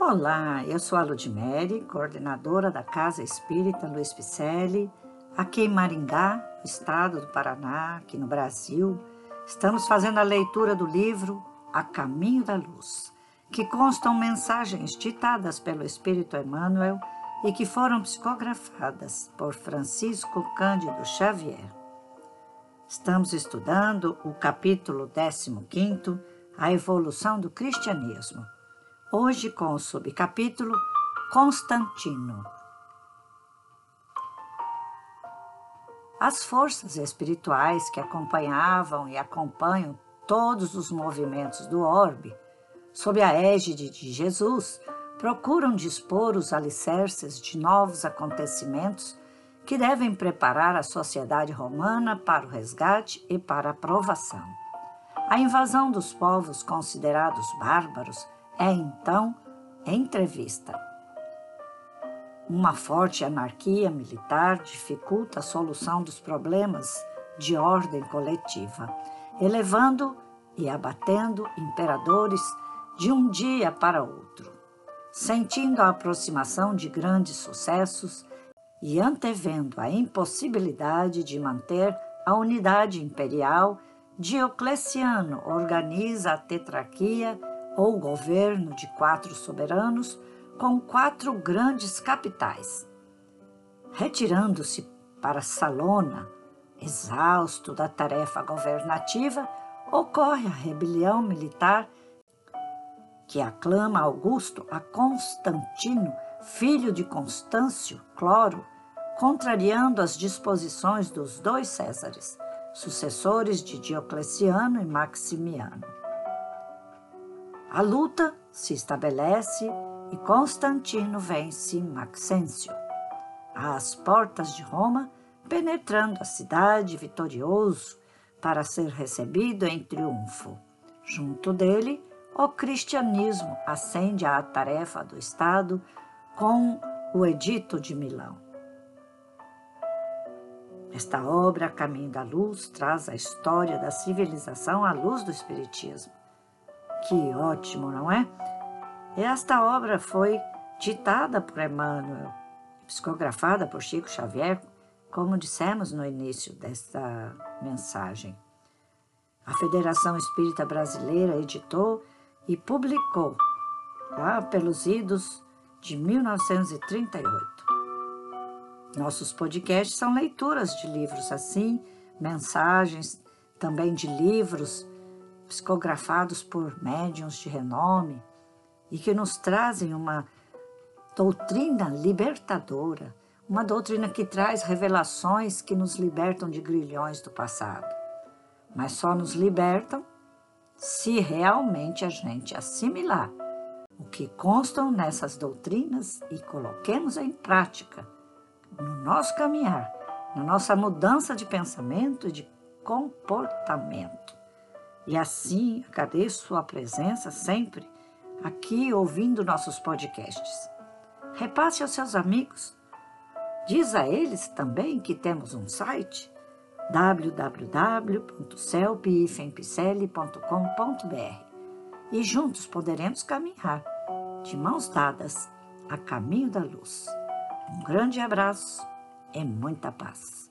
Olá, eu sou a Ludmere, coordenadora da Casa Espírita Luiz Picelli, aqui em Maringá, estado do Paraná, aqui no Brasil. Estamos fazendo a leitura do livro A Caminho da Luz, que constam mensagens ditadas pelo Espírito Emmanuel e que foram psicografadas por Francisco Cândido Xavier. Estamos estudando o capítulo 15, A Evolução do Cristianismo hoje com o subcapítulo Constantino. As forças espirituais que acompanhavam e acompanham todos os movimentos do orbe, sob a égide de Jesus, procuram dispor os alicerces de novos acontecimentos que devem preparar a sociedade romana para o resgate e para a provação. A invasão dos povos considerados bárbaros é então entrevista. Uma forte anarquia militar dificulta a solução dos problemas de ordem coletiva, elevando e abatendo imperadores de um dia para outro, sentindo a aproximação de grandes sucessos e antevendo a impossibilidade de manter a unidade imperial, Diocleciano organiza a tetrarquia ou governo de quatro soberanos com quatro grandes capitais. Retirando-se para Salona, exausto da tarefa governativa, ocorre a rebelião militar que aclama Augusto a Constantino, filho de Constâncio Cloro, contrariando as disposições dos dois Césares, sucessores de Diocleciano e Maximiano. A luta se estabelece e Constantino vence Maxêncio. Às portas de Roma, penetrando a cidade vitorioso para ser recebido em triunfo. Junto dele, o cristianismo ascende à tarefa do Estado com o Edito de Milão. Esta obra, Caminho da Luz, traz a história da civilização à luz do Espiritismo que ótimo, não é? Esta obra foi ditada por Emmanuel, psicografada por Chico Xavier, como dissemos no início desta mensagem. A Federação Espírita Brasileira editou e publicou lá pelos idos de 1938. Nossos podcasts são leituras de livros assim, mensagens também de livros psicografados por médiuns de renome e que nos trazem uma doutrina libertadora, uma doutrina que traz revelações que nos libertam de grilhões do passado. Mas só nos libertam se realmente a gente assimilar o que constam nessas doutrinas e coloquemos em prática no nosso caminhar, na nossa mudança de pensamento e de comportamento. E assim agradeço sua presença sempre aqui ouvindo nossos podcasts. Repasse aos seus amigos. Diz a eles também que temos um site www.celpifempicele.com.br e juntos poderemos caminhar de mãos dadas a caminho da luz. Um grande abraço e muita paz.